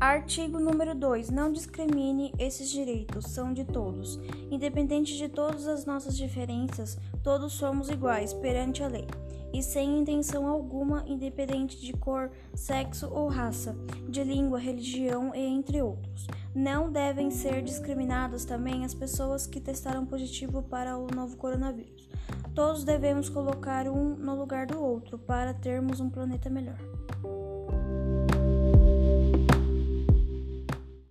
Artigo número 2. Não discrimine, esses direitos são de todos. Independente de todas as nossas diferenças, todos somos iguais perante a lei, e sem intenção alguma, independente de cor, sexo ou raça, de língua, religião e entre outros. Não devem ser discriminadas também as pessoas que testaram positivo para o novo coronavírus. Todos devemos colocar um no lugar do outro para termos um planeta melhor.